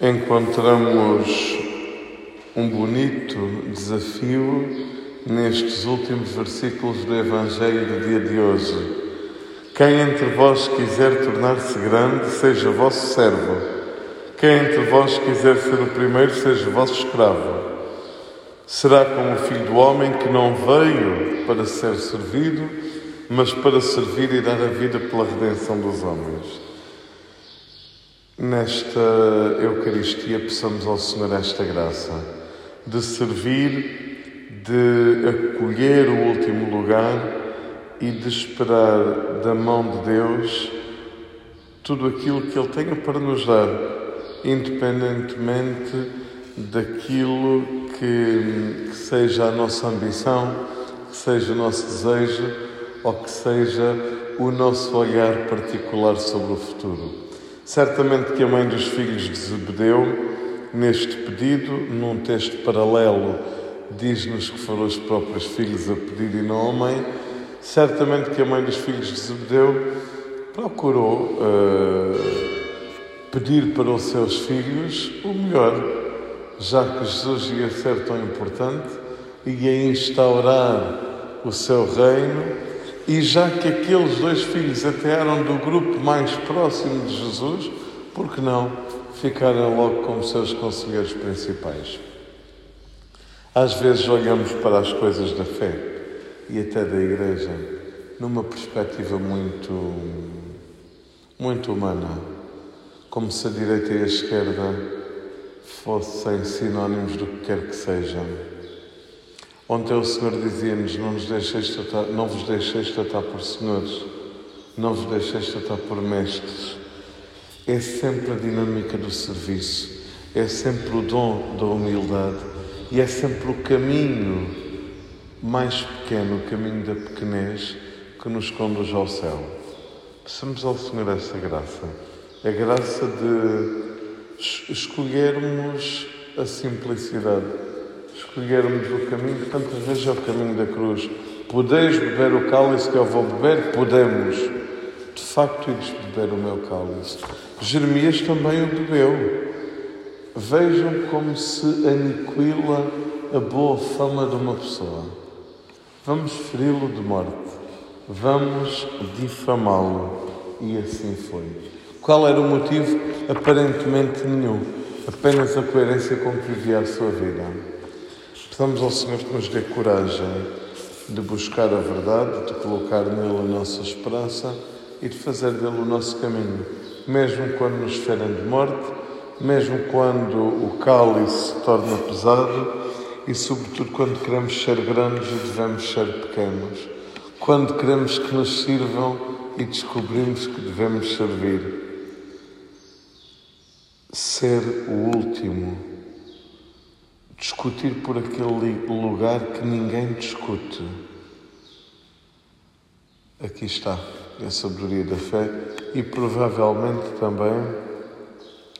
encontramos um bonito desafio nestes últimos versículos do Evangelho do dia de hoje. Quem entre vós quiser tornar-se grande, seja vosso servo. Quem entre vós quiser ser o primeiro, seja vosso escravo. Será como o filho do homem que não veio para ser servido, mas para servir e dar a vida pela redenção dos homens. Nesta Eucaristia, peçamos ao Senhor esta graça de servir, de acolher o último lugar e de esperar da mão de Deus tudo aquilo que Ele tenha para nos dar, independentemente daquilo que, que seja a nossa ambição, que seja o nosso desejo ou que seja o nosso olhar particular sobre o futuro. Certamente que a mãe dos filhos de Zebedeu, neste pedido, num texto paralelo, diz-nos que foram os próprios filhos a pedir e não a mãe. Certamente que a mãe dos filhos de Zebedeu procurou uh, pedir para os seus filhos o melhor, já que Jesus ia ser tão importante e ia instaurar o seu reino e já que aqueles dois filhos até eram do grupo mais próximo de Jesus, por que não ficaram logo como seus conselheiros principais? Às vezes olhamos para as coisas da fé e até da Igreja numa perspectiva muito, muito humana, como se a direita e a esquerda fossem sinónimos do que quer que sejam Ontem o Senhor dizia-nos: não, nos deixeis não vos deixeis tratar por senhores, não vos deixeis tratar por mestres. É sempre a dinâmica do serviço, é sempre o dom da humildade e é sempre o caminho mais pequeno, o caminho da pequenez que nos conduz ao céu. Peçamos ao Senhor essa graça, a graça de escolhermos a simplicidade escolhermos o caminho, tantas vezes é o caminho da cruz. Podeis beber o cálice que eu vou beber? Podemos. De facto, ides beber o meu cálice. Jeremias também o bebeu. Vejam como se aniquila a boa fama de uma pessoa. Vamos feri-lo de morte. Vamos difamá-lo. E assim foi. Qual era o motivo? Aparentemente nenhum. Apenas a coerência com que vivia a sua vida. Pedamos ao Senhor que nos dê coragem de buscar a verdade, de colocar nele a nossa esperança e de fazer dele o nosso caminho, mesmo quando nos ferem de morte, mesmo quando o cálice se torna pesado e, sobretudo, quando queremos ser grandes e devemos ser pequenos, quando queremos que nos sirvam e descobrimos que devemos servir. Ser o último discutir por aquele lugar que ninguém discute. Aqui está a sabedoria da fé e provavelmente também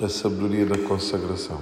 a sabedoria da consagração.